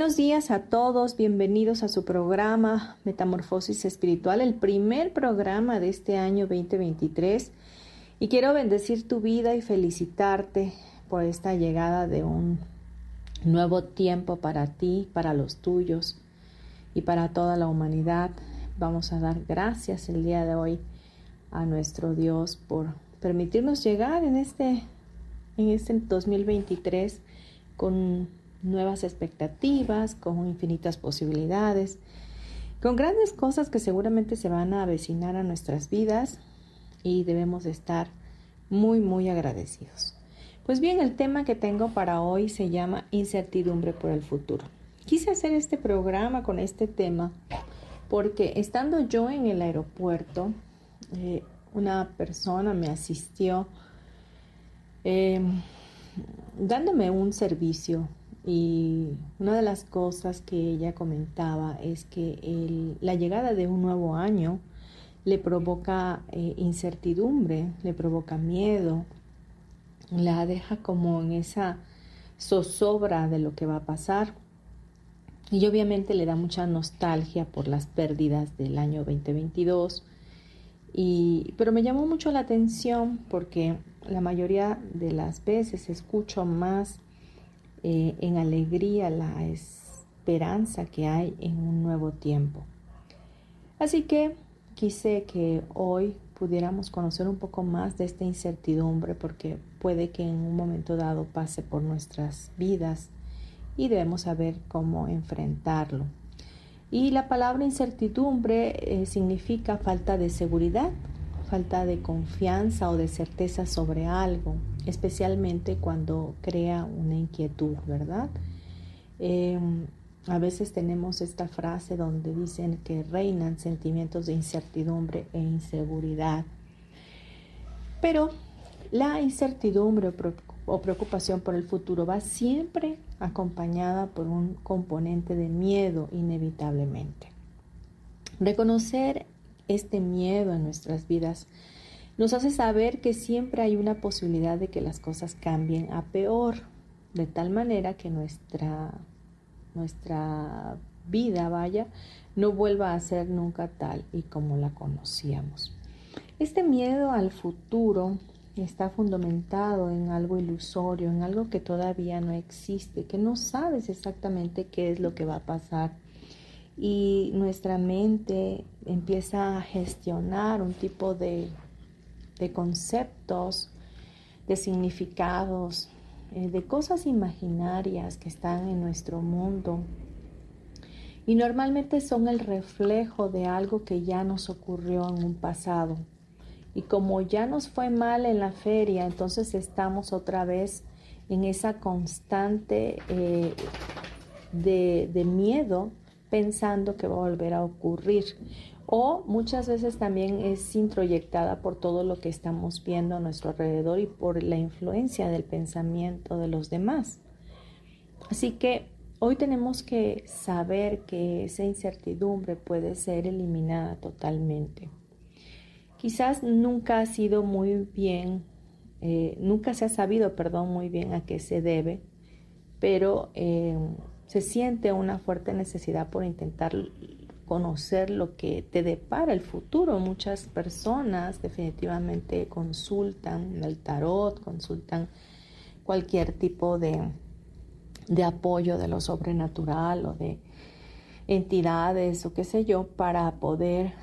Buenos días a todos, bienvenidos a su programa Metamorfosis Espiritual, el primer programa de este año 2023. Y quiero bendecir tu vida y felicitarte por esta llegada de un nuevo tiempo para ti, para los tuyos y para toda la humanidad. Vamos a dar gracias el día de hoy a nuestro Dios por permitirnos llegar en este, en este 2023 con nuevas expectativas, con infinitas posibilidades, con grandes cosas que seguramente se van a avecinar a nuestras vidas y debemos estar muy, muy agradecidos. Pues bien, el tema que tengo para hoy se llama incertidumbre por el futuro. Quise hacer este programa con este tema porque estando yo en el aeropuerto, eh, una persona me asistió eh, dándome un servicio y una de las cosas que ella comentaba es que la llegada de un nuevo año le provoca eh, incertidumbre, le provoca miedo, la deja como en esa zozobra de lo que va a pasar. Y obviamente le da mucha nostalgia por las pérdidas del año 2022. Y, pero me llamó mucho la atención porque la mayoría de las veces escucho más eh, en alegría la esperanza que hay en un nuevo tiempo. Así que quise que hoy pudiéramos conocer un poco más de esta incertidumbre porque puede que en un momento dado pase por nuestras vidas y debemos saber cómo enfrentarlo. Y la palabra incertidumbre eh, significa falta de seguridad, falta de confianza o de certeza sobre algo, especialmente cuando crea una inquietud, ¿verdad? Em, a veces tenemos esta frase donde dicen que reinan sentimientos de incertidumbre e inseguridad. Pero la incertidumbre o preocupación por el futuro va siempre acompañada por un componente de miedo inevitablemente. Reconocer este miedo en nuestras vidas nos hace saber que siempre hay una posibilidad de que las cosas cambien a peor, de tal manera que nuestra, nuestra vida, vaya, no vuelva a ser nunca tal y como la conocíamos. Este miedo al futuro está fundamentado en algo ilusorio, en algo que todavía no existe, que no sabes exactamente qué es lo que va a pasar y nuestra mente empieza a gestionar un tipo de, conceptos, de significados, eh, de cosas imaginarias que están en nuestro mundo. Y normalmente son el reflejo de algo que ya nos ocurrió en un pasado. Y como ya nos fue mal en la feria, entonces estamos otra vez en esa constante eh, de, de miedo pensando que va a volver a ocurrir. O muchas veces también es introyectada por todo lo que estamos viendo a nuestro alrededor y por la influencia del pensamiento de los demás. Así que hoy tenemos que saber que esa incertidumbre puede ser eliminada totalmente. Quizás nunca ha sido muy bien, eh, nunca se ha sabido, perdón, muy bien a qué se debe, pero eh, se siente una fuerte necesidad por intentar conocer lo que te depara el futuro. Muchas personas definitivamente consultan el tarot, consultan cualquier tipo de, de apoyo de lo sobrenatural o de entidades o qué sé yo para poder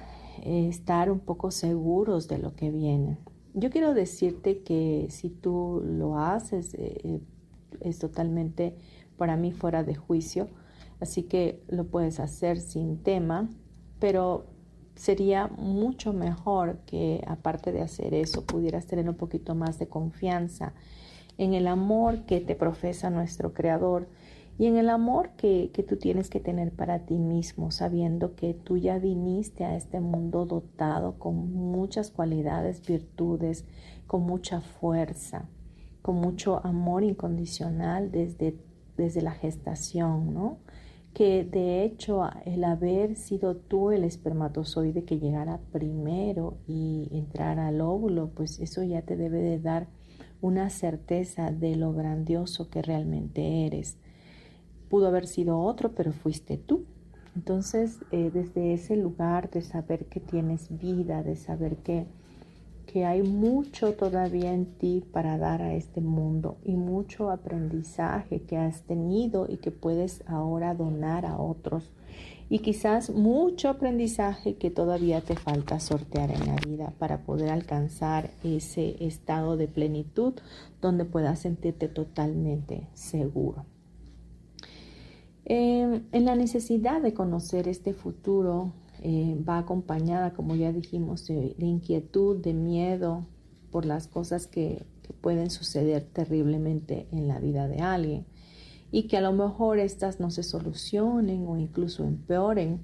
eh, estar un poco seguros de lo que viene. Yo quiero decirte que si tú lo haces eh, eh, es totalmente para mí fuera de juicio, así que lo puedes hacer sin tema, pero sería mucho mejor que aparte de hacer eso pudieras tener un poquito más de confianza en el amor que te profesa nuestro Creador y en el amor que, que, tú tienes que tener para ti mismo, sabiendo que tú ya viniste a este mundo dotado con muchas cualidades, virtudes, con mucha fuerza, con mucho amor incondicional desde, desde la gestación, ¿no? Que de hecho el haber sido tú el espermatozoide que llegara primero y entrara al óvulo, pues eso ya te debe de dar una certeza de lo grandioso que realmente eres. Pudo haber sido otro, pero fuiste tú. Entonces, eh, desde ese lugar de saber que tienes vida, de saber que, que hay mucho todavía en ti para dar a este mundo y mucho aprendizaje que has tenido y que puedes ahora donar a otros y quizás mucho aprendizaje que todavía te falta sortear en la vida para poder alcanzar ese estado de plenitud donde puedas sentirte totalmente seguro. Em, en la necesidad de conocer este futuro eh, va acompañada, como ya dijimos, de, inquietud, de miedo por las cosas que pueden suceder terriblemente en la vida de alguien. Y que a lo mejor estas no se solucionen o incluso empeoren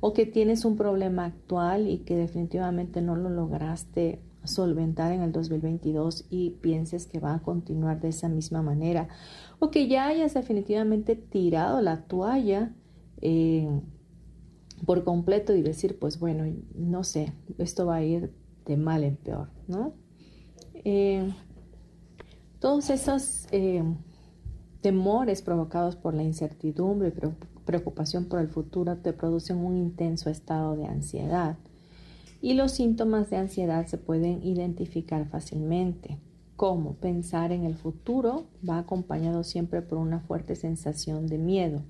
o que tienes un problema actual y que definitivamente no lo lograste solventar en el 2022 y pienses que va a continuar de esa misma manera. O que ya hayas definitivamente tirado la toalla eh, por completo y decir pues bueno no sé esto va a ir de mal en peor no eh, todos esos eh, Temores provocados por la incertidumbre y preocupación por el futuro te producen un intenso estado de ansiedad. Y los síntomas de ansiedad se pueden identificar fácilmente. Como pensar en el futuro va acompañado siempre por una fuerte sensación de miedo,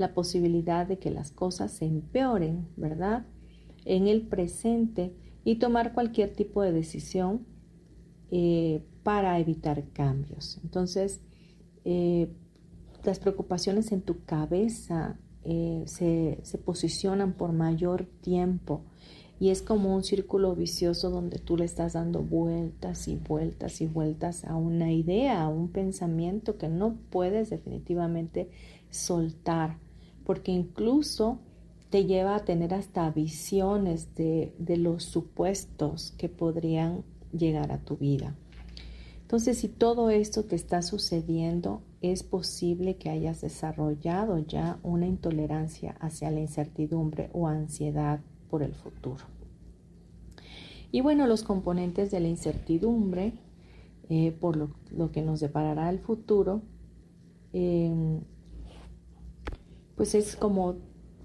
la posibilidad de que las cosas se empeoren, ¿verdad? En el presente y tomar cualquier tipo de decisión eh, para evitar cambios. Entonces, eh, las preocupaciones en tu cabeza eh, se, se, posicionan por mayor tiempo y es como un círculo vicioso donde tú le estás dando vueltas y vueltas y vueltas a una idea, a un pensamiento que no puedes definitivamente soltar, porque incluso te lleva a tener hasta visiones de, de los supuestos que podrían llegar a tu vida. Entonces, si todo esto te está sucediendo, es posible que hayas desarrollado ya una intolerancia hacia la incertidumbre o ansiedad por el futuro. Y bueno, los componentes de la incertidumbre, eh, por lo, que nos deparará el futuro, em, pues es como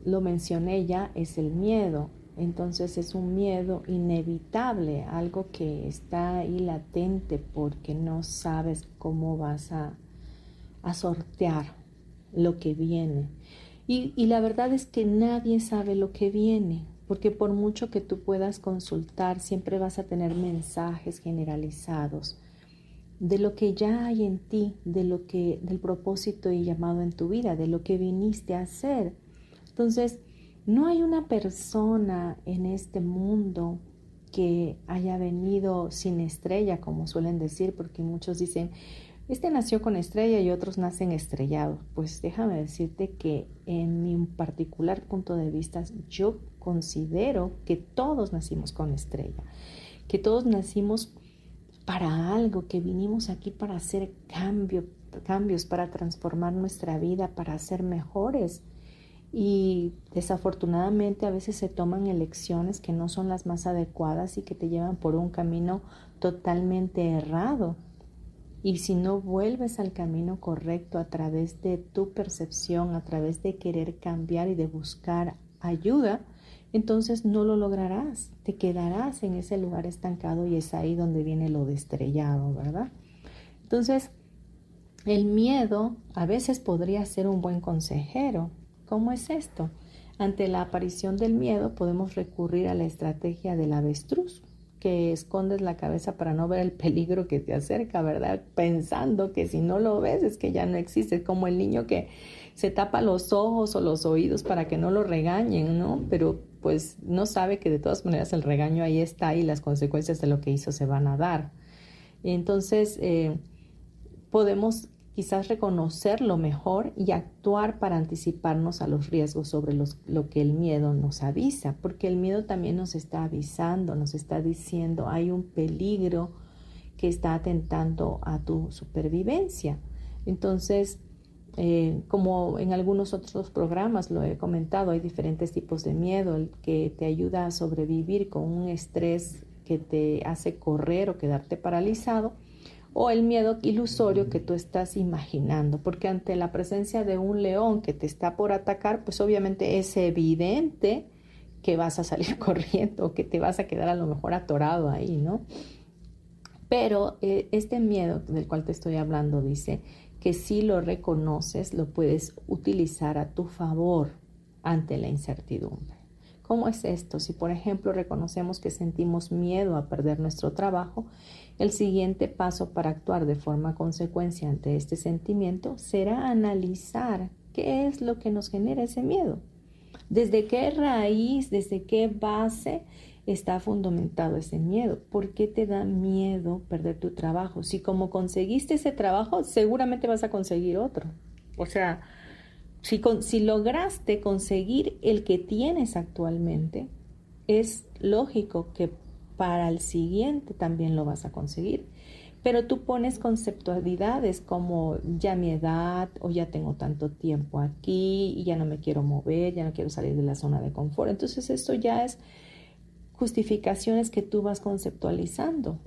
lo mencioné ya, es el miedo, entonces es un miedo inevitable, algo que está ahí latente porque no sabes cómo vas a, sortear lo que viene. Y, y, la verdad es que nadie sabe lo que viene, porque por mucho que tú puedas consultar, siempre vas a tener mensajes generalizados de lo que ya hay en ti, de lo que, del propósito y llamado en tu vida, de lo que viniste a hacer. Entonces, no hay una persona en este mundo que haya venido sin estrella, como suelen decir, porque muchos dicen, este nació con estrella y otros nacen estrellados. Pues déjame decirte que en mi particular punto de vista, yo considero que todos nacimos con estrella, que todos nacimos para algo, que vinimos aquí para hacer cambio, cambios, para transformar nuestra vida, para ser mejores y desafortunadamente a veces se toman elecciones que no son las más adecuadas y que te llevan por un camino totalmente errado. Y si no vuelves al camino correcto a través de tu percepción, a través de querer cambiar y de buscar ayuda, entonces no lo lograrás, te quedarás en ese lugar estancado y es ahí donde viene lo de estrellado, ¿verdad? Entonces, El miedo a veces podría ser un buen consejero. ¿Cómo es esto? Ante la aparición del miedo podemos recurrir a la estrategia del avestruz, que escondes la cabeza para no ver el peligro que te acerca, ¿verdad? Pensando que si no lo ves es que ya no existe, como el niño que se tapa los ojos o los oídos para que no lo regañen, ¿no? Pero pues no sabe que de todas maneras el regaño ahí está y las consecuencias de lo que hizo se van a dar. Entonces, eh, podemos quizás reconocerlo mejor y actuar para anticiparnos a los riesgos sobre lo que el miedo nos avisa, porque el miedo también nos está avisando, nos está diciendo hay un peligro que está atentando a tu supervivencia. Entonces, eh, como en algunos otros programas lo he comentado, hay diferentes tipos de miedo, el que te ayuda a sobrevivir con un estrés que te hace correr o quedarte paralizado o el miedo ilusorio que tú estás imaginando, porque ante la presencia de un león que te está por atacar, pues obviamente es evidente que vas a salir corriendo o que te vas a quedar a lo mejor atorado ahí, ¿no? Pero eh, este miedo del cual te estoy hablando dice que si lo reconoces, lo puedes utilizar a tu favor ante la incertidumbre. ¿Cómo es esto? Si por ejemplo reconocemos que sentimos miedo a perder nuestro trabajo, el siguiente paso para actuar de forma consecuencia ante este sentimiento será analizar qué es lo que nos genera ese miedo. ¿Desde qué raíz, desde qué base está fundamentado ese miedo? ¿Por qué te da miedo perder tu trabajo? Si como conseguiste ese trabajo, seguramente vas a conseguir otro. O sea, si, si lograste conseguir el que tienes actualmente, es lógico que para el siguiente también lo vas a conseguir. Pero tú pones conceptualidades como ya mi edad o ya tengo tanto tiempo aquí y ya no me quiero mover, ya no quiero salir de la zona de confort. Entonces esto ya es justificaciones que tú vas conceptualizando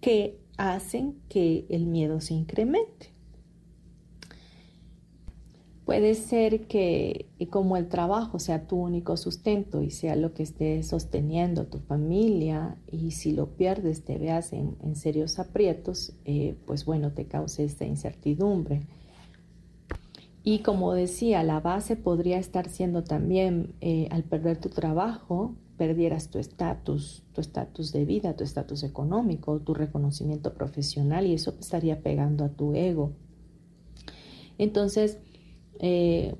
que hacen que el miedo se incremente. Puede ser que como el trabajo sea tu único sustento y sea lo que esté sosteniendo tu familia y si lo pierdes te veas en, serios aprietos, eh, pues bueno, te cause esta incertidumbre. Y como decía, la base podría estar siendo también eh, al perder tu trabajo, perdieras tu estatus, tu estatus de vida, tu estatus económico, tu reconocimiento profesional y eso estaría pegando a tu ego. Entonces, eh,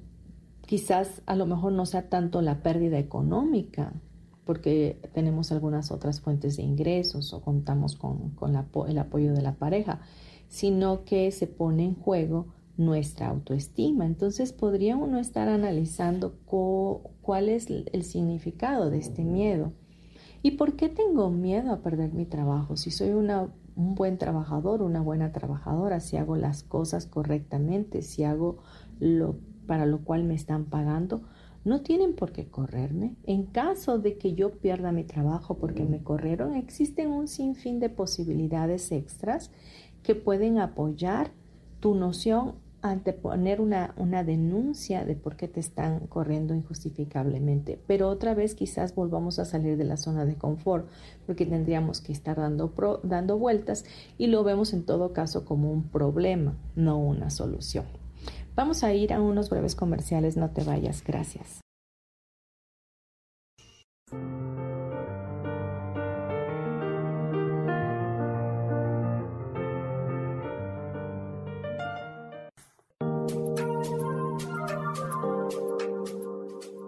quizás a lo mejor no sea tanto la pérdida económica, porque tenemos algunas otras fuentes de ingresos o contamos con, el apoyo de la pareja, sino que se pone en juego nuestra autoestima. Entonces podría uno estar analizando cuál es el significado de este miedo. ¿Y por qué tengo miedo a perder mi trabajo? Si soy una, un buen trabajador, una buena trabajadora, si hago las cosas correctamente, si hago lo, para lo cual me están pagando, no tienen por qué correrme. En caso de que yo pierda mi trabajo porque me corrieron, existen un sinfín de posibilidades extras que pueden apoyar tu noción ante poner una, una, denuncia de por qué te están corriendo injustificablemente. Pero otra vez quizás volvamos a salir de la zona de confort porque tendríamos que estar dando, dando vueltas y lo vemos en todo caso como un problema, no una solución. Vamos a ir a unos breves comerciales, no te vayas, gracias.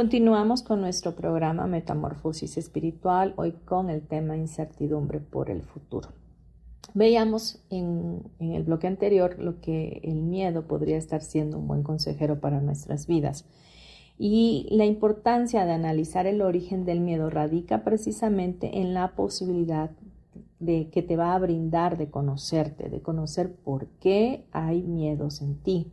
Continuamos con nuestro programa Metamorfosis Espiritual, hoy con el tema incertidumbre por el futuro. Veíamos en, el bloque anterior lo que el miedo podría estar siendo un buen consejero para nuestras vidas. Y la importancia de analizar el origen del miedo radica precisamente en la posibilidad de que te va a brindar de conocerte, de conocer por qué hay miedos en ti.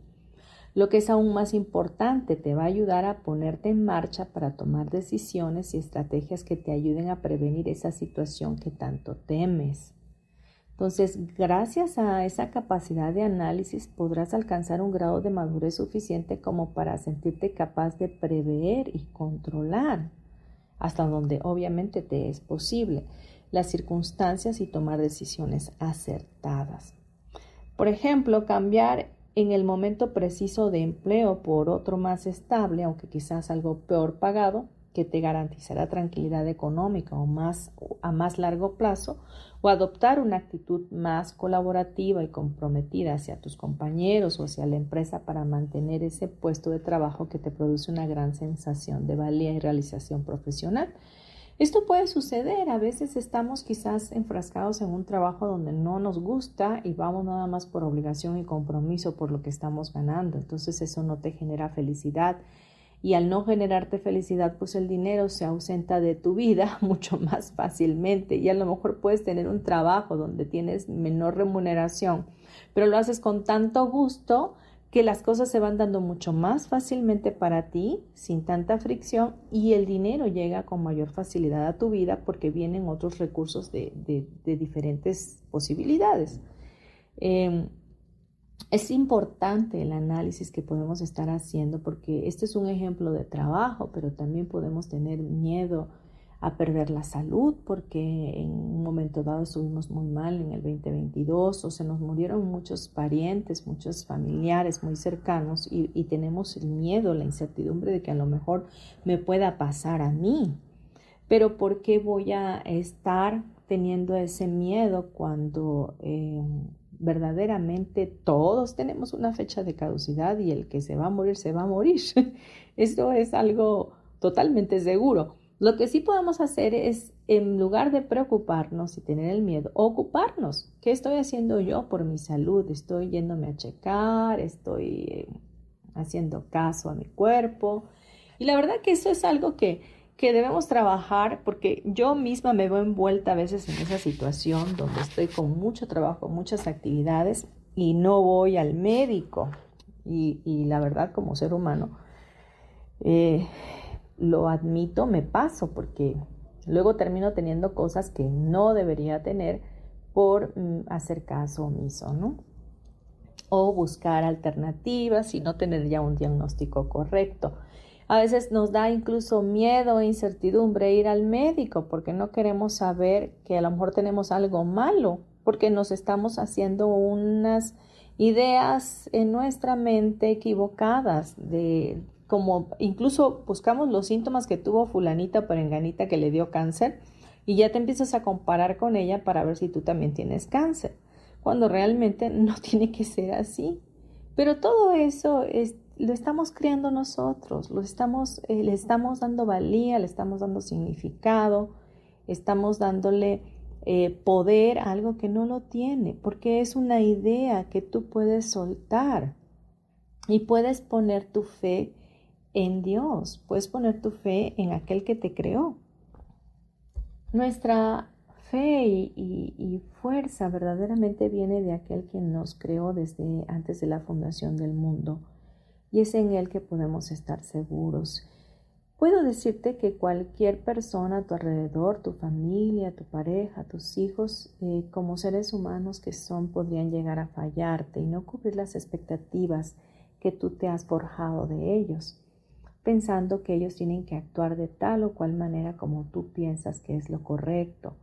Lo que es aún más importante, te va a ayudar a ponerte en marcha para tomar decisiones y estrategias que te ayuden a prevenir esa situación que tanto temes. Entonces, gracias a esa capacidad de análisis podrás alcanzar un grado de madurez suficiente como para sentirte capaz de prever y controlar, hasta donde obviamente te es posible, las circunstancias y tomar decisiones acertadas. Por ejemplo, cambiar en el momento preciso de empleo por otro más estable, aunque quizás algo peor pagado, que te garantizará tranquilidad económica o más a más largo plazo, o adoptar una actitud más colaborativa y comprometida hacia tus compañeros o hacia la empresa para mantener ese puesto de trabajo que te produce una gran sensación de valía y realización profesional. Esto puede suceder, a veces estamos quizás enfrascados en un trabajo donde no nos gusta y vamos nada más por obligación y compromiso por lo que estamos ganando, entonces eso no te genera felicidad. Y al no generarte felicidad, pues el dinero se ausenta de tu vida mucho más fácilmente. Y a lo mejor puedes tener un trabajo donde tienes menor remuneración, pero lo haces con tanto gusto que las cosas se van dando mucho más fácilmente para ti, sin tanta fricción, y el dinero llega con mayor facilidad a tu vida porque vienen otros recursos de, diferentes posibilidades. Em, es importante el análisis que podemos estar haciendo porque este es un ejemplo de trabajo, pero también podemos tener miedo a perder la salud porque en un momento dado estuvimos muy mal en el 2022 o se nos murieron muchos parientes, muchos familiares muy cercanos y, tenemos el miedo, la incertidumbre de que a lo mejor me pueda pasar a mí. Pero ¿por qué voy a estar teniendo ese miedo cuando eh, verdaderamente todos tenemos una fecha de caducidad y el que se va a morir se va a morir? Esto es algo totalmente seguro. Lo que sí podemos hacer es, en lugar de preocuparnos y tener el miedo, ocuparnos. ¿Qué estoy haciendo yo por mi salud? Estoy yéndome a checar, estoy eh, haciendo caso a mi cuerpo. Y la verdad que eso es algo que, que debemos trabajar porque yo misma me veo envuelta a veces en esa situación donde estoy con mucho trabajo, muchas actividades y no voy al médico. Y, y la verdad como ser humano, eh, lo admito, me paso porque luego termino teniendo cosas que no debería tener por mm, hacer caso omiso, ¿no? O buscar alternativas y no tener ya un diagnóstico correcto. A veces nos da incluso miedo e incertidumbre ir al médico porque no queremos saber que a lo mejor tenemos algo malo, porque nos estamos haciendo unas ideas en nuestra mente equivocadas de como incluso buscamos los síntomas que tuvo fulanita o perenganita que le dio cáncer y ya te empiezas a comparar con ella para ver si tú también tienes cáncer, cuando realmente no tiene que ser así. Pero todo eso es, lo estamos creando nosotros, lo estamos, eh, le estamos dando valía, le estamos dando significado, estamos dándole eh, poder a algo que no lo tiene, porque es una idea que tú puedes soltar y puedes poner tu fe en Dios, puedes poner tu fe en aquel que te creó. Nuestra fe y, fuerza verdaderamente viene de aquel quien nos creó desde antes de la fundación del mundo y es en él que podemos estar seguros. Puedo decirte que cualquier persona a tu alrededor, tu familia, tu pareja, tus hijos, eh, como seres humanos que son, podrían llegar a fallarte y no cubrir las expectativas que tú te has forjado de ellos, pensando que ellos tienen que actuar de tal o cual manera como tú piensas que es lo correcto.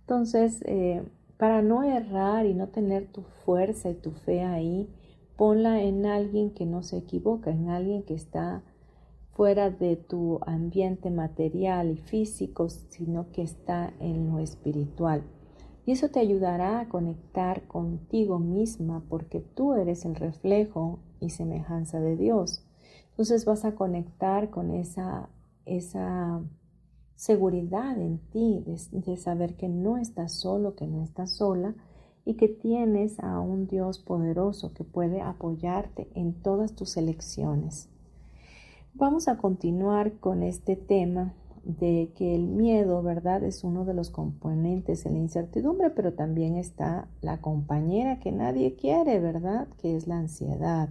Entonces, eh, para no errar y no tener tu fuerza y tu fe ahí, ponla en alguien que no se equivoca, en alguien que está fuera de tu ambiente material y físico, sino que está en lo espiritual. Y eso te ayudará a conectar contigo misma porque tú eres el reflejo y semejanza de Dios. Entonces vas a conectar con esa, esa seguridad en ti de, de saber que no estás solo, que no estás sola y que tienes a un Dios poderoso que puede apoyarte en todas tus elecciones. Vamos a continuar con este tema de que el miedo, ¿verdad? Es uno de los componentes de la incertidumbre, pero también está la compañera que nadie quiere, ¿verdad? Que es la ansiedad.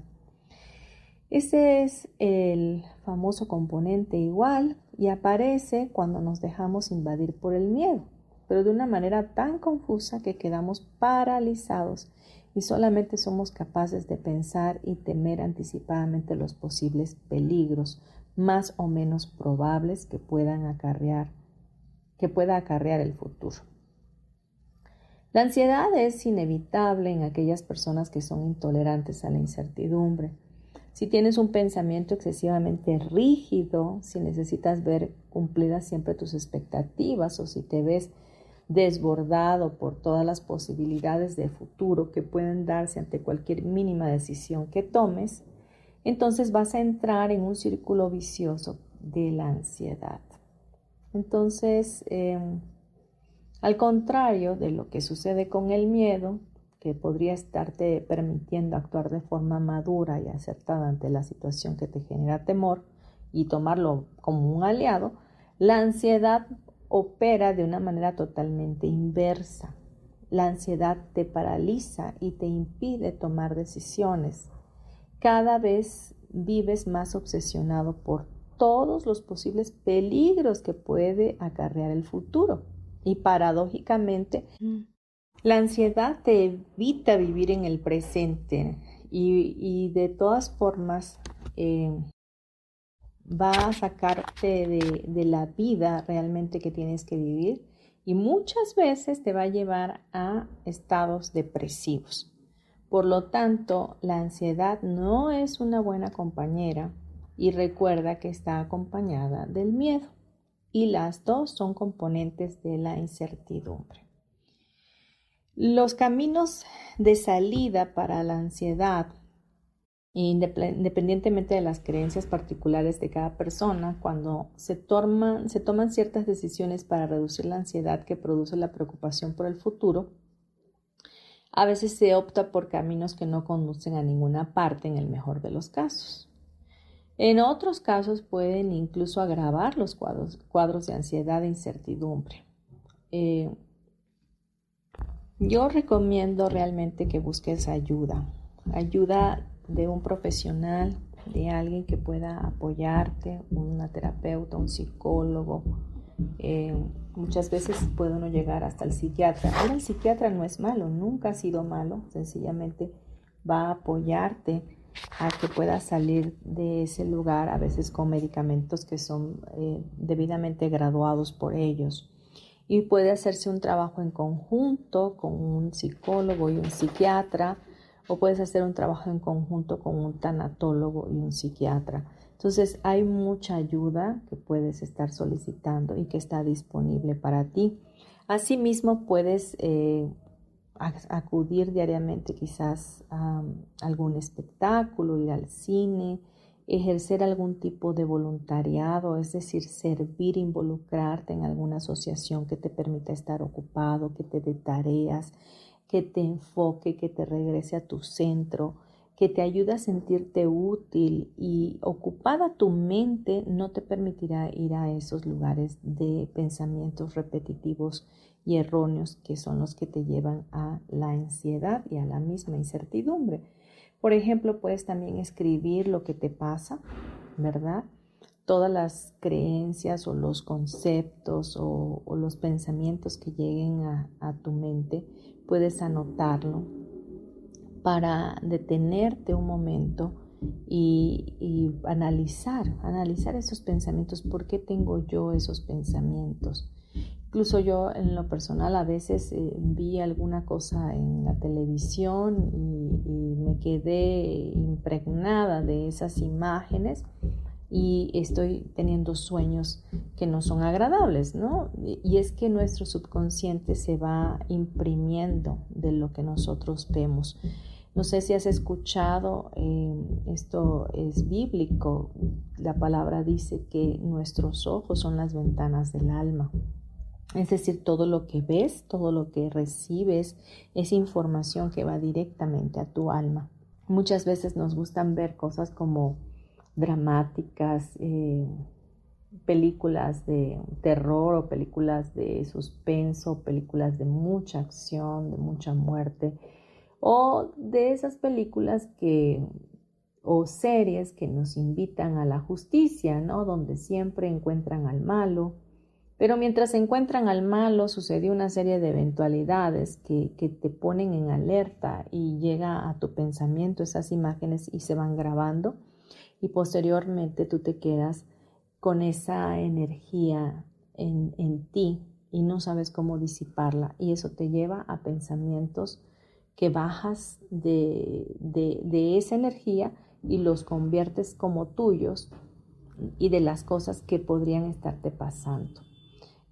Ese es el famoso componente igual y aparece cuando nos dejamos invadir por el miedo, pero de una manera tan confusa que quedamos paralizados y solamente somos capaces de pensar y temer anticipadamente los posibles peligros más o menos probables que puedan acarrear que pueda acarrear el futuro. La ansiedad es inevitable en aquellas personas que son intolerantes a la incertidumbre. Si tienes un pensamiento excesivamente rígido, si necesitas ver cumplidas siempre tus expectativas o si te ves desbordado por todas las posibilidades de futuro que pueden darse ante cualquier mínima decisión que tomes, entonces vas a entrar en un círculo vicioso de la ansiedad. Entonces, em, al contrario de lo que sucede con el miedo, que podría estarte permitiendo actuar de forma madura y acertada ante la situación que te genera temor y tomarlo como un aliado, la ansiedad opera de una manera totalmente inversa. La ansiedad te paraliza y te impide tomar decisiones. Cada vez vives más obsesionado por todos los posibles peligros que puede acarrear el futuro. Y paradójicamente, la ansiedad te evita vivir en el presente y, de todas formas eh, va a sacarte de, la vida realmente que tienes que vivir y muchas veces te va a llevar a estados depresivos. Por lo tanto, la ansiedad no es una buena compañera y recuerda que está acompañada del miedo y las dos son componentes de la incertidumbre. Los caminos de salida para la ansiedad independientemente de las creencias particulares de cada persona, cuando se toman, ciertas decisiones para reducir la ansiedad que produce la preocupación por el futuro, a veces se opta por caminos que no conducen a ninguna parte en el mejor de los casos. En otros casos pueden incluso agravar los cuadros, cuadros de ansiedad e incertidumbre. Eh, yo recomiendo realmente que busques ayuda, ayuda de un profesional, de alguien que pueda apoyarte, una terapeuta, un psicólogo. Eh, muchas veces puede uno llegar hasta el psiquiatra. Ahora el psiquiatra no es malo, nunca ha sido malo, sencillamente va a apoyarte a que puedas salir de ese lugar, a veces con medicamentos que son eh, debidamente graduados por ellos. Y puede hacerse un trabajo en conjunto con un psicólogo y un psiquiatra o puedes hacer un trabajo en conjunto con un tanatólogo y un psiquiatra. Entonces hay mucha ayuda que puedes estar solicitando y que está disponible para ti. Asimismo puedes eh, acudir diariamente quizás a algún espectáculo, ir al cine, ejercer algún tipo de voluntariado, es decir, servir, involucrarte en alguna asociación que te permita estar ocupado, que te dé tareas, que te enfoque, que te regrese a tu centro, que te ayude a sentirte útil y ocupada tu mente no te permitirá ir a esos lugares de pensamientos repetitivos y erróneos que son los que te llevan a la ansiedad y a la misma incertidumbre. Por ejemplo, puedes también escribir lo que te pasa, ¿verdad? todas las creencias o los conceptos o, los pensamientos que lleguen a, tu mente, puedes anotarlo para detenerte un momento y, y, analizar, analizar esos pensamientos. ¿Por qué tengo yo esos pensamientos? Incluso yo en lo personal a veces eh, vi alguna cosa en la televisión y, me quedé impregnada de esas imágenes y estoy teniendo sueños que no son agradables, ¿no? Y es que nuestro subconsciente se va imprimiendo de lo que nosotros vemos. No sé si has escuchado, eh, esto es bíblico, la palabra dice que nuestros ojos son las ventanas del alma. Es decir, todo lo que ves, todo lo que recibes es información que va directamente a tu alma. Muchas veces nos gustan ver cosas como dramáticas, eh, películas de terror o películas de suspenso, películas de mucha acción, de mucha muerte, o de esas películas que o series que nos invitan a la justicia, ¿no? Donde siempre encuentran al malo, pero mientras encuentran al malo, sucedió una serie de eventualidades que, te ponen en alerta y llega a tu pensamiento esas imágenes y se van grabando y posteriormente tú te quedas con esa energía en, ti y no sabes cómo disiparla y eso te lleva a pensamientos que bajas de, de esa energía y los conviertes como tuyos y de las cosas que podrían estarte pasando.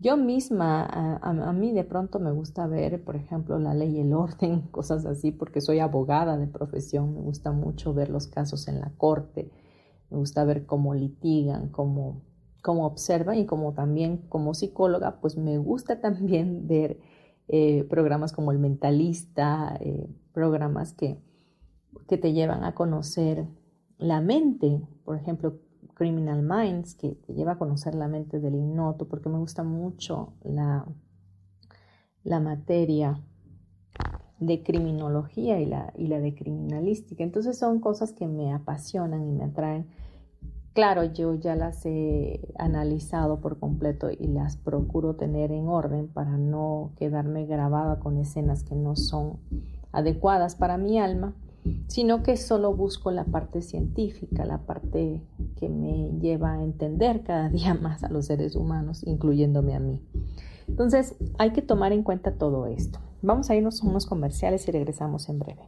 Yo misma, a, mí de pronto me gusta ver, por ejemplo, la ley y el orden, cosas así, porque soy abogada de profesión, me gusta mucho ver los casos en la corte, me gusta ver cómo litigan, cómo, cómo observan y como también como psicóloga, pues me gusta también ver eh, programas como El Mentalista, eh, programas que, que te llevan a conocer la mente, por ejemplo, Criminal Minds, que te lleva a conocer la mente del ignoto, porque me gusta mucho la, la materia de criminología y la, y la de criminalística. Entonces son cosas que me apasionan y me atraen. Claro, yo ya las he analizado por completo y las procuro tener en orden para no quedarme grabada con escenas que no son adecuadas para mi alma sino que solo busco la parte científica, la parte que me lleva a entender cada día más a los seres humanos, incluyéndome a mí. Entonces, hay que tomar en cuenta todo esto. Vamos a irnos a unos comerciales y regresamos en breve.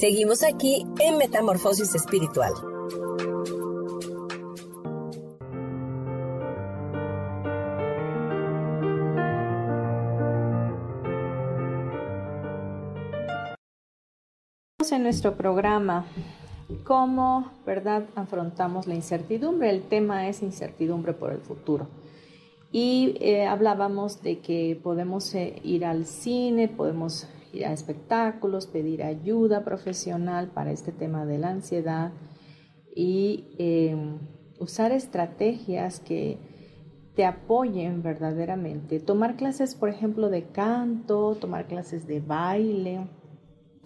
Seguimos aquí en Metamorfosis Espiritual. En nuestro programa, ¿cómo, verdad, afrontamos la incertidumbre? El tema es incertidumbre por el futuro. Y eh, hablábamos de que podemos eh, ir al cine, podemos ir a espectáculos, pedir ayuda profesional para este tema de la ansiedad y eh, usar estrategias que te apoyen verdaderamente. Tomar clases, por ejemplo, de canto, tomar clases de baile,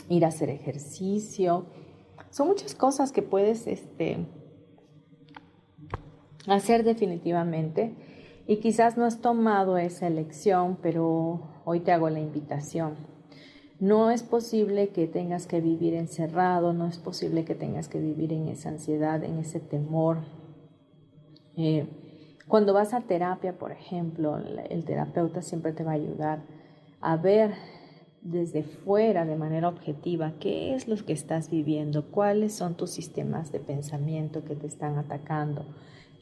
ir a hacer ejercicio. Son muchas cosas que puedes este, hacer definitivamente. Y quizás no has tomado esa elección, pero hoy te hago la invitación. No es posible que tengas que vivir encerrado, no es posible que tengas que vivir en esa ansiedad, en ese temor. Eh, cuando vas a terapia, por ejemplo, el terapeuta siempre te va a ayudar a ver desde fuera, de manera objetiva, qué es lo que estás viviendo, cuáles son tus sistemas de pensamiento que te están atacando.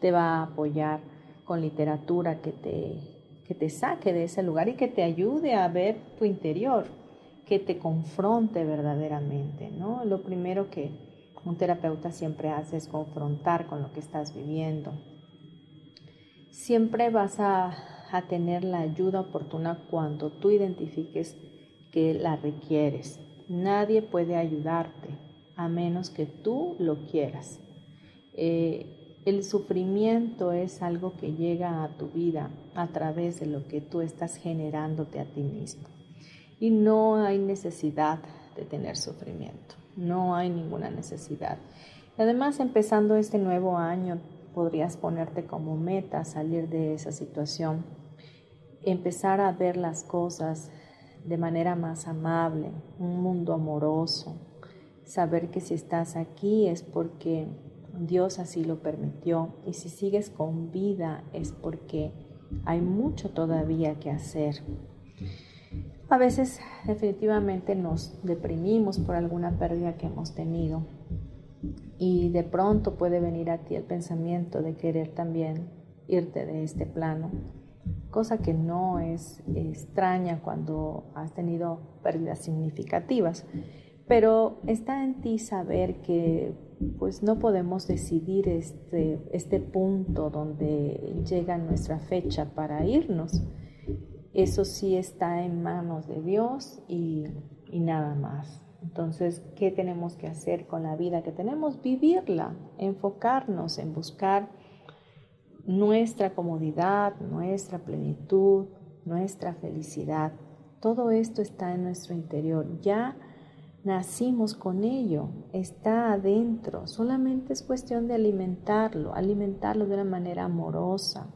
Te va a apoyar con literatura que te, que te saque de ese lugar y que te ayude a ver tu interior, que te confronte verdaderamente. ¿no? Lo primero que un terapeuta siempre hace es confrontar con lo que estás viviendo. Siempre vas a, a tener la ayuda oportuna cuando tú identifiques que la requieres. Nadie puede ayudarte a menos que tú lo quieras. Eh, el sufrimiento es algo que llega a tu vida a través de lo que tú estás generándote a ti mismo. Y no hay necesidad de tener sufrimiento, no hay ninguna necesidad. Además, empezando este nuevo año, podrías ponerte como meta salir de esa situación, empezar a ver las cosas de manera más amable, un mundo amoroso, saber que si estás aquí es porque Dios así lo permitió y si sigues con vida es porque hay mucho todavía que hacer. A veces definitivamente nos deprimimos por alguna pérdida que hemos tenido y de pronto puede venir a ti el pensamiento de querer también irte de este plano cosa que no es extraña cuando has tenido pérdidas significativas. Pero está en ti saber que pues no podemos decidir este, este punto donde llega nuestra fecha para irnos. Eso sí está en manos de Dios y, nada más. Entonces, ¿qué tenemos que hacer con la vida que tenemos? Vivirla, enfocarnos en buscar nuestra comodidad, nuestra plenitud, nuestra felicidad. Todo esto está en nuestro interior. Ya nacimos con ello, está adentro. Solamente es cuestión de alimentarlo, alimentarlo de una manera amorosa.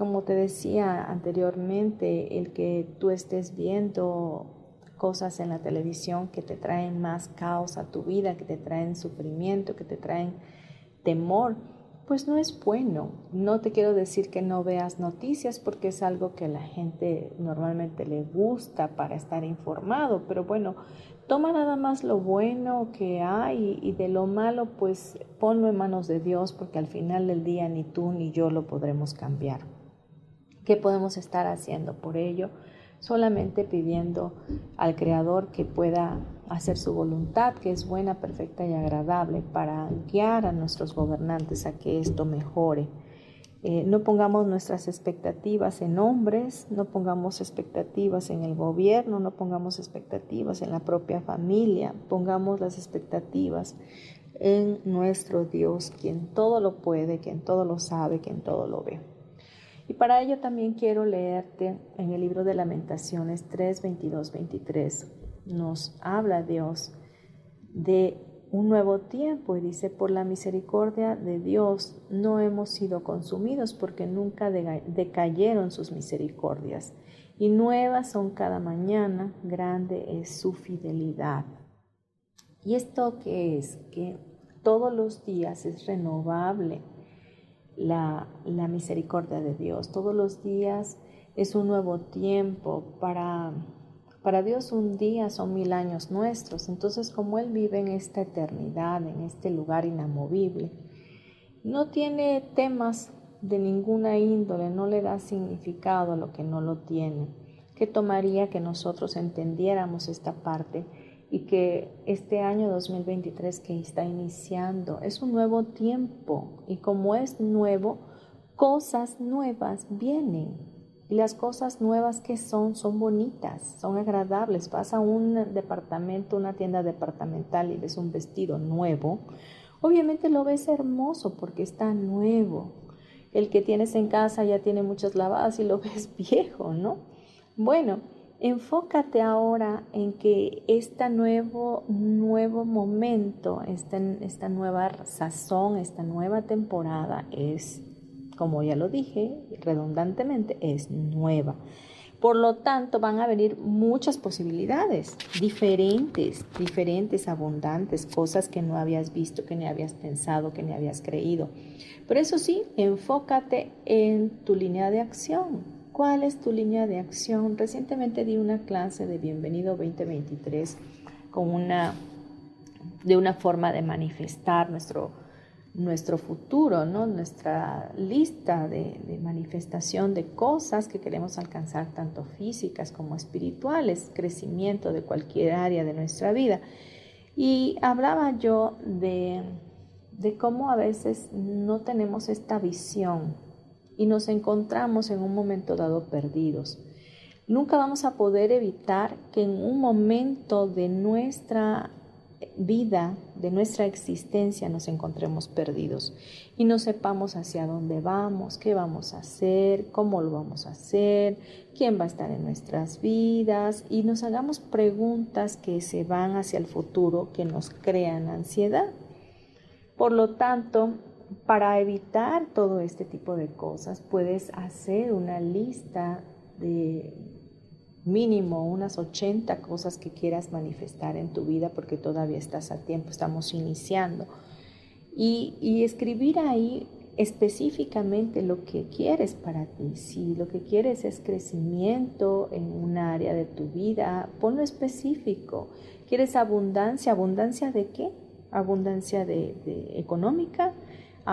Como te decía anteriormente, el que tú estés viendo cosas en la televisión que te traen más caos a tu vida, que te traen sufrimiento, que te traen temor, pues no es bueno. No te quiero decir que no veas noticias porque es algo que a la gente normalmente le gusta para estar informado, pero bueno, toma nada más lo bueno que hay y de lo malo pues ponlo en manos de Dios porque al final del día ni tú ni yo lo podremos cambiar. ¿Qué podemos estar haciendo por ello? Solamente pidiendo al Creador que pueda hacer su voluntad, que es buena, perfecta y agradable, para guiar a nuestros gobernantes a que esto mejore. Eh, no pongamos nuestras expectativas en hombres, no pongamos expectativas en el gobierno, no pongamos expectativas en la propia familia, pongamos las expectativas en nuestro Dios, quien todo lo puede, quien todo lo sabe, quien todo lo ve. Y para ello también quiero leerte en el libro de Lamentaciones 3, 22, 23 nos habla Dios de un nuevo tiempo y dice, por la misericordia de Dios no hemos sido consumidos porque nunca decayeron sus misericordias y nuevas son cada mañana, grande es su fidelidad. ¿Y esto qué es? Que todos los días es renovable la, la misericordia de Dios, todos los días es un nuevo tiempo. Para para Dios un día son mil años nuestros, entonces como Él vive en esta eternidad, en este lugar inamovible, no tiene temas de ninguna índole, no le da significado a lo que no lo tiene. ¿Qué tomaría que nosotros entendiéramos esta parte y que este año 2023 que está iniciando es un nuevo tiempo y como es nuevo, cosas nuevas vienen. Y las cosas nuevas que son, son bonitas, son agradables. Vas a un departamento, una tienda departamental y ves un vestido nuevo. Obviamente lo ves hermoso porque está nuevo. El que tienes en casa ya tiene muchas lavadas y lo ves viejo, ¿no? Bueno, enfócate ahora en que este nuevo, nuevo momento, esta, esta nueva sazón, esta nueva temporada es como ya lo dije redundantemente, es nueva. Por lo tanto, van a venir muchas posibilidades, diferentes, diferentes, abundantes, cosas que no habías visto, que ni habías pensado, que ni habías creído. Pero eso sí, enfócate en tu línea de acción. ¿Cuál es tu línea de acción? Recientemente di una clase de Bienvenido 2023 con una, de una forma de manifestar nuestro nuestro futuro, ¿no? nuestra lista de, manifestación de cosas que queremos alcanzar, tanto físicas como espirituales, crecimiento de cualquier área de nuestra vida. Y hablaba yo de, de cómo a veces no tenemos esta visión y nos encontramos en un momento dado perdidos. Nunca vamos a poder evitar que en un momento de nuestra vida, de nuestra existencia, nos encontremos perdidos y no sepamos hacia dónde vamos, qué vamos a hacer, cómo lo vamos a hacer, quién va a estar en nuestras vidas y nos hagamos preguntas que se van hacia el futuro, que nos crean ansiedad. Por lo tanto, para evitar todo este tipo de cosas, puedes hacer una lista de mínimo unas 80 cosas que quieras manifestar en tu vida porque todavía estás a tiempo, estamos iniciando. Y, escribir ahí específicamente lo que quieres para ti. Si lo que quieres es crecimiento en un área de tu vida, ponlo específico. ¿Quieres abundancia? ¿Abundancia de qué? Abundancia de económica,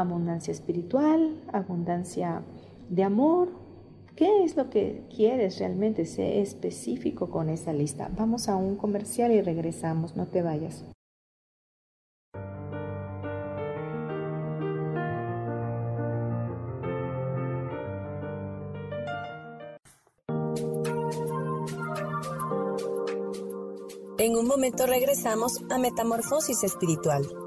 abundancia espiritual, abundancia de amor, ¿Qué es lo que quieres realmente? Sé específico con esa lista. Vamos a un comercial y regresamos. No te vayas. En un momento regresamos a Metamorfosis Espiritual.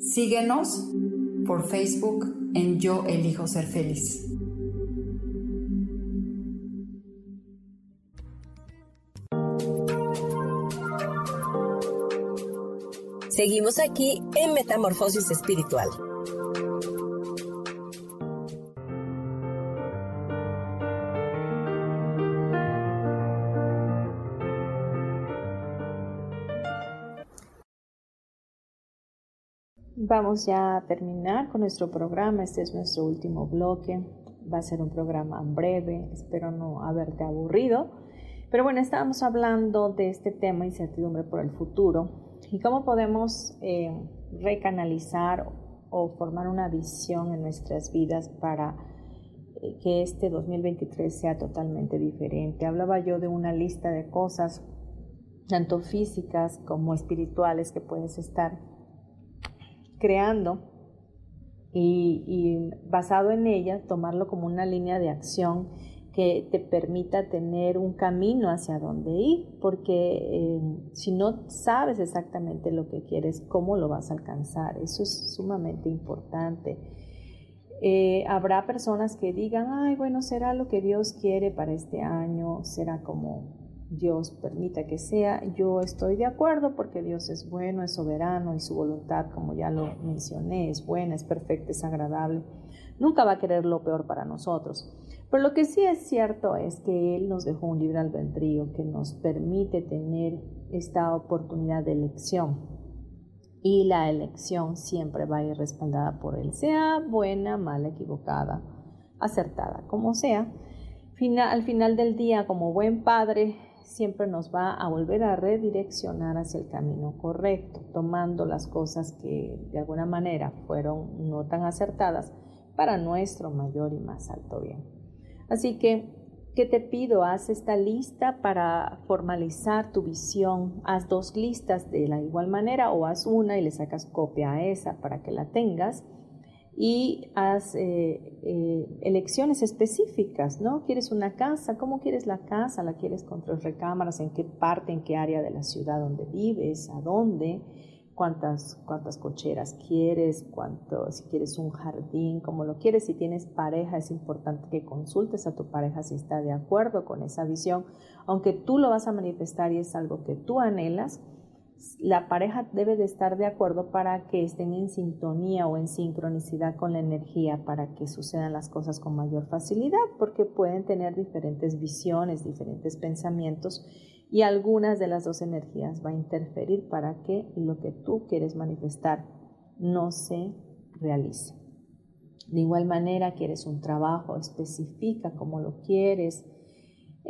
Síguenos por Facebook en Yo Elijo Ser Feliz. Seguimos aquí en Metamorfosis Espiritual. Vamos ya a terminar con nuestro programa. Este es nuestro último bloque. Va a ser un programa breve. Espero no haberte aburrido. Pero bueno, estábamos hablando de este tema, incertidumbre por el futuro, y cómo podemos eh, recanalizar o formar una visión en nuestras vidas para eh, que este 2023 sea totalmente diferente. Hablaba yo de una lista de cosas, tanto físicas como espirituales, que puedes estar creando y, basado en ella tomarlo como una línea de acción que te permita tener un camino hacia dónde ir, porque eh, si no sabes exactamente lo que quieres, ¿cómo lo vas a alcanzar? Eso es sumamente importante. Eh, habrá personas que digan, ay, bueno, será lo que Dios quiere para este año, será como Dios permita que sea. Yo estoy de acuerdo porque Dios es bueno, es soberano y su voluntad, como ya lo mencioné, es buena, es perfecta, es agradable. Nunca va a querer lo peor para nosotros. Pero lo que sí es cierto es que Él nos dejó un libre albedrío que nos permite tener esta oportunidad de elección. Y la elección siempre va a ir respaldada por Él, sea buena, mala, equivocada, acertada, como sea. al final del día, como buen padre, siempre nos va a volver a redireccionar hacia el camino correcto, tomando las cosas que de alguna manera fueron no tan acertadas para nuestro mayor y más alto bien. Así que, ¿qué te pido? Haz esta lista para formalizar tu visión. Haz dos listas de la igual manera o haz una y le sacas copia a esa para que la tengas y haz eh, eh, elecciones específicas, ¿no? ¿Quieres una casa? ¿Cómo quieres la casa? ¿La quieres con tres recámaras? ¿En qué parte, en qué área de la ciudad donde vives? ¿A dónde? ¿Cuántas, cuántas cocheras quieres? ¿Cuánto, si quieres un jardín? ¿Cómo lo quieres? Si tienes pareja, es importante que consultes a tu pareja si está de acuerdo con esa visión. Aunque tú lo vas a manifestar y es algo que tú anhelas, la pareja debe de estar de acuerdo para que estén en sintonía o en sincronicidad con la energía para que sucedan las cosas con mayor facilidad, porque pueden tener diferentes visiones, diferentes pensamientos y algunas de las dos energías va a interferir para que lo que tú quieres manifestar no se realice. De igual manera, quieres un trabajo, especifica cómo lo quieres,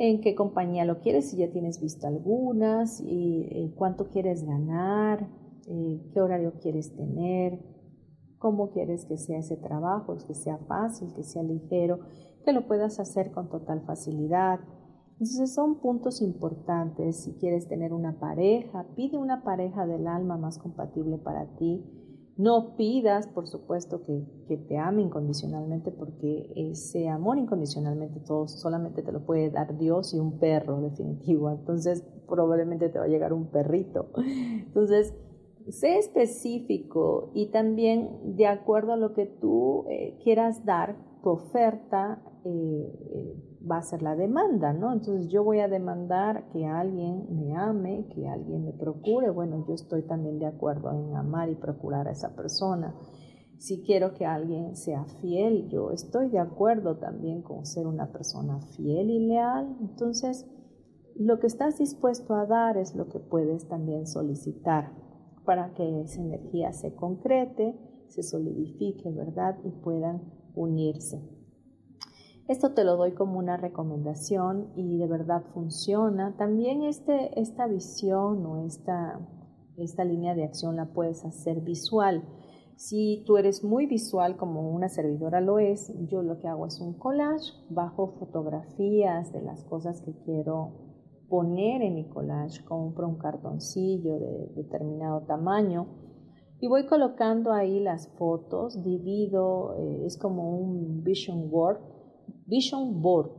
en qué compañía lo quieres, si ya tienes visto algunas, y eh, cuánto quieres ganar, eh, qué horario quieres tener, cómo quieres que sea ese trabajo, que sea fácil, que sea ligero, que lo puedas hacer con total facilidad. Entonces son puntos importantes. Si quieres tener una pareja, pide una pareja del alma más compatible para ti no pidas, por supuesto, que, te ame incondicionalmente, porque ese amor incondicionalmente todo solamente te lo puede dar Dios y un perro definitivo. Entonces, probablemente te va a llegar un perrito. Entonces, sé específico y también de acuerdo a lo que tú eh, quieras dar, tu oferta eh, eh, va a ser la demanda, ¿no? Entonces yo voy a demandar que alguien me ame, que alguien me procure. Bueno, yo estoy también de acuerdo en amar y procurar a esa persona. Si quiero que alguien sea fiel, yo estoy de acuerdo también con ser una persona fiel y leal. Entonces, lo que estás dispuesto a dar es lo que puedes también solicitar para que esa energía se concrete, se solidifique, ¿verdad? Y puedan unirse. Esto te lo doy como una recomendación y de verdad funciona. También este, esta visión o esta, línea de acción la puedes hacer visual. Si tú eres muy visual como una servidora lo es, yo lo que hago es un collage, bajo fotografías de las cosas que quiero poner en mi collage, compro un cartoncillo de determinado tamaño y voy colocando ahí las fotos, divido, eh, es como un vision board Vision Board,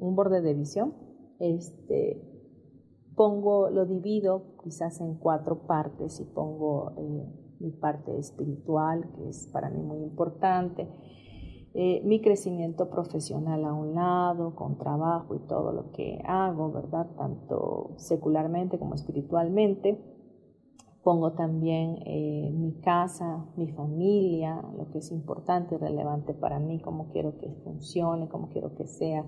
un borde de visión. Este, pongo, lo divido quizás en cuatro partes y pongo eh, mi parte espiritual, que es para mí muy importante, eh, mi crecimiento profesional a un lado, con trabajo y todo lo que hago, ¿verdad? Tanto secularmente como espiritualmente Pongo también eh, mi casa, mi familia, lo que es importante y relevante para mí, cómo quiero que funcione, cómo quiero que sea.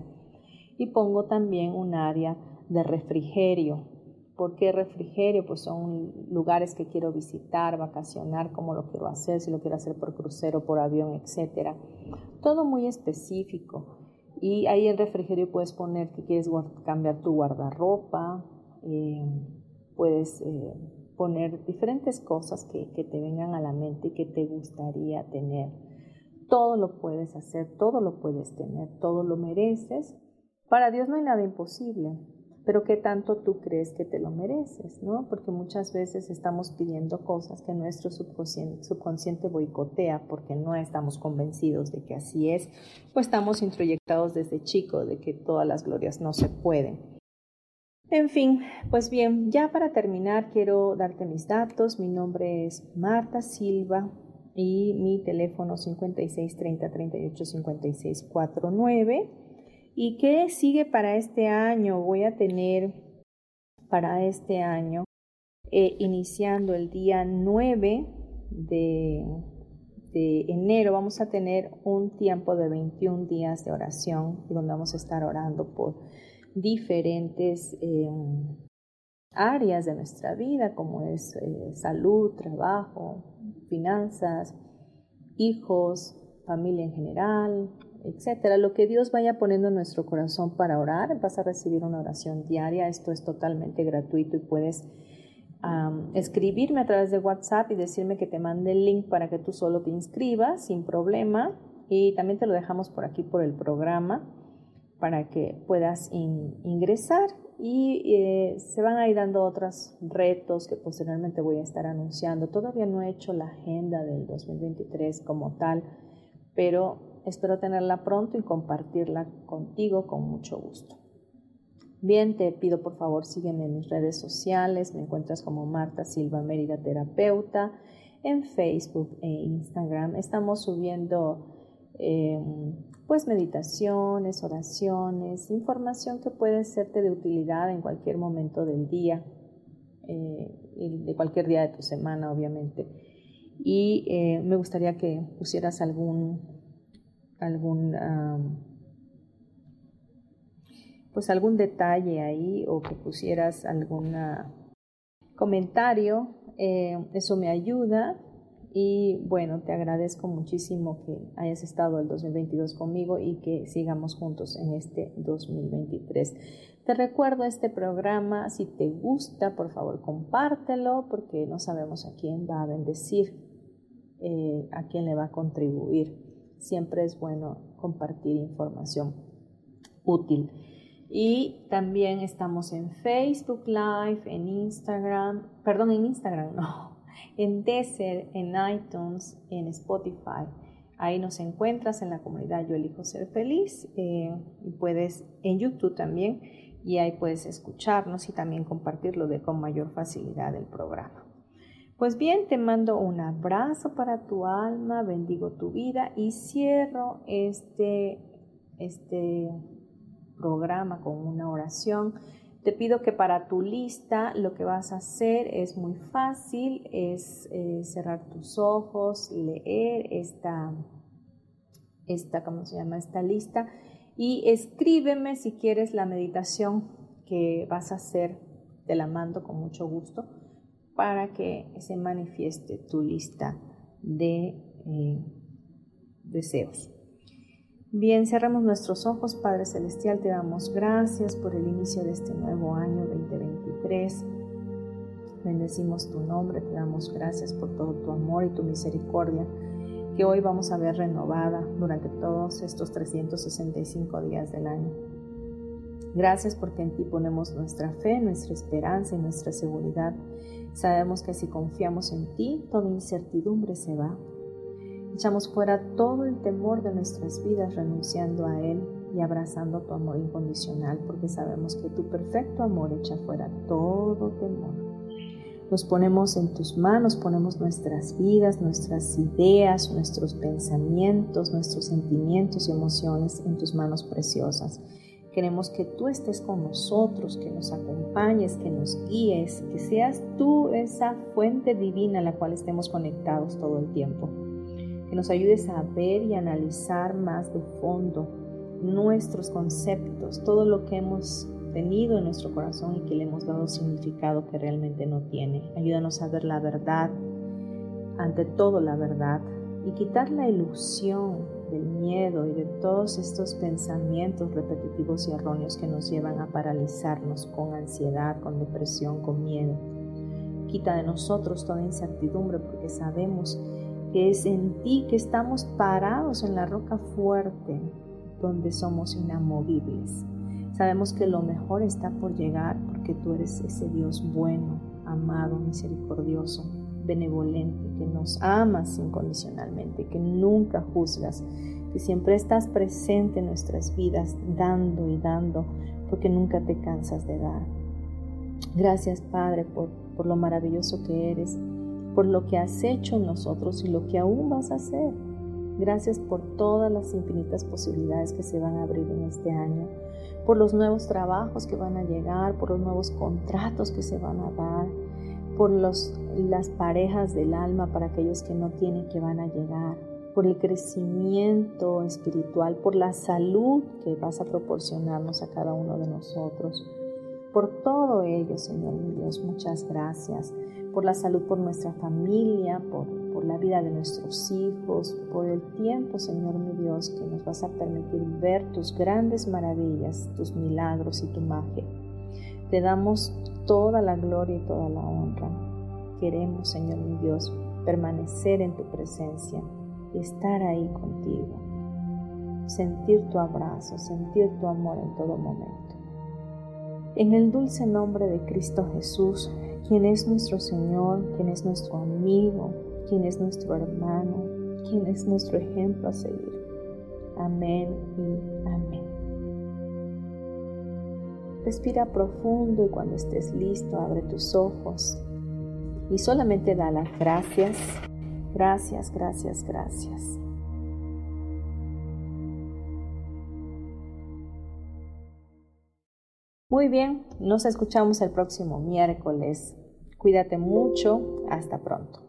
Y pongo también un área de refrigerio. ¿Por qué refrigerio? Pues son lugares que quiero visitar, vacacionar, cómo lo quiero hacer, si lo quiero hacer por crucero, por avión, etc. Todo muy específico. Y ahí en refrigerio puedes poner que quieres cambiar tu guardarropa, eh, puedes eh, poner diferentes cosas que, te vengan a la mente y que te gustaría tener. Todo lo puedes hacer, todo lo puedes tener, todo lo mereces. Para Dios no hay nada imposible. pero qué tanto tú crees que te lo mereces, ¿no? Porque muchas veces estamos pidiendo cosas que nuestro subconsciente, subconsciente boicotea porque no estamos convencidos de que así es, o estamos introyectados desde chico de que todas las glorias no se pueden. En fin, pues bien, ya para terminar quiero darte mis datos. Mi nombre es Marta Silva y mi teléfono 56 30 38 56 49. ¿Y qué sigue para este año? Voy a tener para este año, eh, iniciando el día 9 de, enero, vamos a tener un tiempo de 21 días de oración, donde vamos a estar orando por diferentes em, áreas de nuestra vida, como es eh, salud, trabajo, finanzas, hijos, familia en general, etcétera. Lo que Dios vaya poniendo en nuestro corazón para orar, vas a recibir una oración diaria. Esto es totalmente gratuito y puedes escribirme a través de WhatsApp y decirme que te mande el link para que tú solo te inscribas sin problema. Y también te lo dejamos por aquí por el programa para que puedas ingresar y eh, se van a ir dando otros retos que posteriormente voy a estar anunciando. Todavía no he hecho la agenda del 2023 como tal, pero Espero tenerla pronto y compartirla contigo con mucho gusto. Bien, te pido por favor sígueme en mis redes sociales. Me encuentras como Marta Silva Mérida Terapeuta en Facebook e Instagram. Estamos subiendo em, pues meditaciones, oraciones, información que puede serte de utilidad en cualquier momento del día, eh, de cualquier día de tu semana, obviamente. Y eh, me gustaría que pusieras algún algún, pues algún detalle ahí o que pusieras algún comentario, eh, eso me ayuda y bueno, te agradezco muchísimo que hayas estado el 2022 conmigo y que sigamos juntos en este 2023. Te recuerdo este programa, si te gusta, por favor compártelo porque no sabemos a quién va a bendecir, eh, a quién le va a contribuir siempre es bueno compartir información útil. Y también estamos en Facebook Live, en Instagram, perdón, en Instagram no, en Desert, en iTunes, en Spotify. Ahí nos encuentras en la comunidad Yo Elijo Ser Feliz eh, y puedes en YouTube también y ahí puedes escucharnos y también compartirlo de con mayor facilidad el programa. Pues bien, te mando un abrazo para tu alma, bendigo tu vida y cierro este, este programa con una oración. Te pido que para tu lista lo que vas a hacer es muy fácil, es eh, cerrar tus ojos, leer esta, esta, ¿cómo se llama? Esta lista y escríbeme si quieres la meditación que vas a hacer, te la mando con mucho gusto para que se manifieste tu lista de eh, deseos. Bien, cerramos nuestros ojos, Padre Celestial, te damos gracias por el inicio de este nuevo año 2023. Bendecimos tu nombre, te damos gracias por todo tu amor y tu misericordia que hoy vamos a ver renovada durante todos estos 365 días del año. Gracias porque en ti ponemos nuestra fe, nuestra esperanza y nuestra seguridad Sabemos que si confiamos en ti, toda incertidumbre se va. Echamos fuera todo el temor de nuestras vidas renunciando a Él y abrazando tu amor incondicional, porque sabemos que tu perfecto amor echa fuera todo temor. Nos ponemos en tus manos, ponemos nuestras vidas, nuestras ideas, nuestros pensamientos, nuestros sentimientos y emociones en tus manos preciosas Queremos que tú estés con nosotros, que nos acompañes, que nos guíes, que seas tú esa fuente divina a la cual estemos conectados todo el tiempo. Que nos ayudes a ver y analizar más de fondo nuestros conceptos, todo lo que hemos tenido en nuestro corazón y que le hemos dado significado que realmente no tiene. Ayúdanos a ver la verdad, ante todo la verdad, y quitar la ilusión del miedo y de todos estos pensamientos repetitivos y erróneos que nos llevan a paralizarnos con ansiedad, con depresión, con miedo. Quita de nosotros toda incertidumbre porque sabemos que es en ti que estamos parados en la roca fuerte donde somos inamovibles. Sabemos que lo mejor está por llegar porque tú eres ese Dios bueno, amado, misericordioso, benevolente, que nos amas incondicionalmente, que nunca juzgas, que siempre estás presente en nuestras vidas, dando y dando, porque nunca te cansas de dar. Gracias, Padre, por, por lo maravilloso que eres, por lo que has hecho en nosotros y lo que aún vas a hacer. Gracias por todas las infinitas posibilidades que se van a abrir en este año, por los nuevos trabajos que van a llegar, por los nuevos contratos que se van a dar, por los, las parejas del alma para aquellos que no tienen que van a llegar, por el crecimiento espiritual, por la salud que vas a proporcionarnos a cada uno de nosotros. Por todo ello, Señor mi Dios, muchas gracias. Por la salud, por nuestra familia, por, por la vida de nuestros hijos, por el tiempo, Señor mi Dios, que nos vas a permitir ver tus grandes maravillas, tus milagros y tu magia. Te damos toda la gloria y toda la honra. Queremos, Señor mi Dios, permanecer en tu presencia y estar ahí contigo. Sentir tu abrazo, sentir tu amor en todo momento. En el dulce nombre de Cristo Jesús, quien es nuestro Señor, quien es nuestro amigo, quien es nuestro hermano, quien es nuestro ejemplo a seguir. Amén y amén. Respira profundo y cuando estés listo abre tus ojos y solamente da las gracias Gracias, gracias, gracias. Muy bien, nos escuchamos el próximo miércoles. Cuídate mucho, hasta pronto.